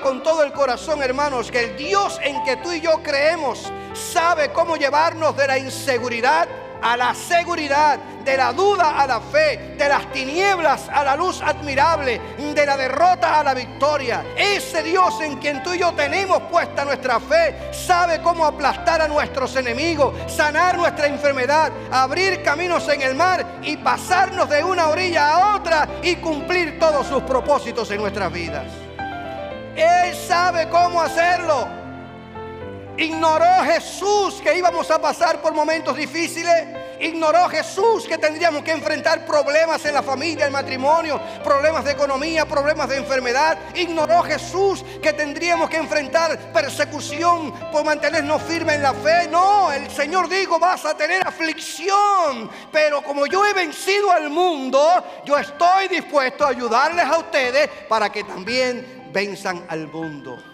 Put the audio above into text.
con todo el corazón, hermanos, que el Dios en que tú y yo creemos sabe cómo llevarnos de la inseguridad a la seguridad, de la duda a la fe, de las tinieblas a la luz admirable, de la derrota a la victoria. Ese Dios en quien tú y yo tenemos puesta nuestra fe sabe cómo aplastar a nuestros enemigos, sanar nuestra enfermedad, abrir caminos en el mar y pasarnos de una orilla a otra y cumplir todos sus propósitos en nuestras vidas. Él sabe cómo hacerlo. Ignoró Jesús que íbamos a pasar por momentos difíciles. Ignoró Jesús que tendríamos que enfrentar problemas en la familia, el matrimonio, problemas de economía, problemas de enfermedad. Ignoró Jesús que tendríamos que enfrentar persecución por mantenernos firmes en la fe. No, el Señor dijo, vas a tener aflicción. Pero como yo he vencido al mundo, yo estoy dispuesto a ayudarles a ustedes para que también venzan al mundo.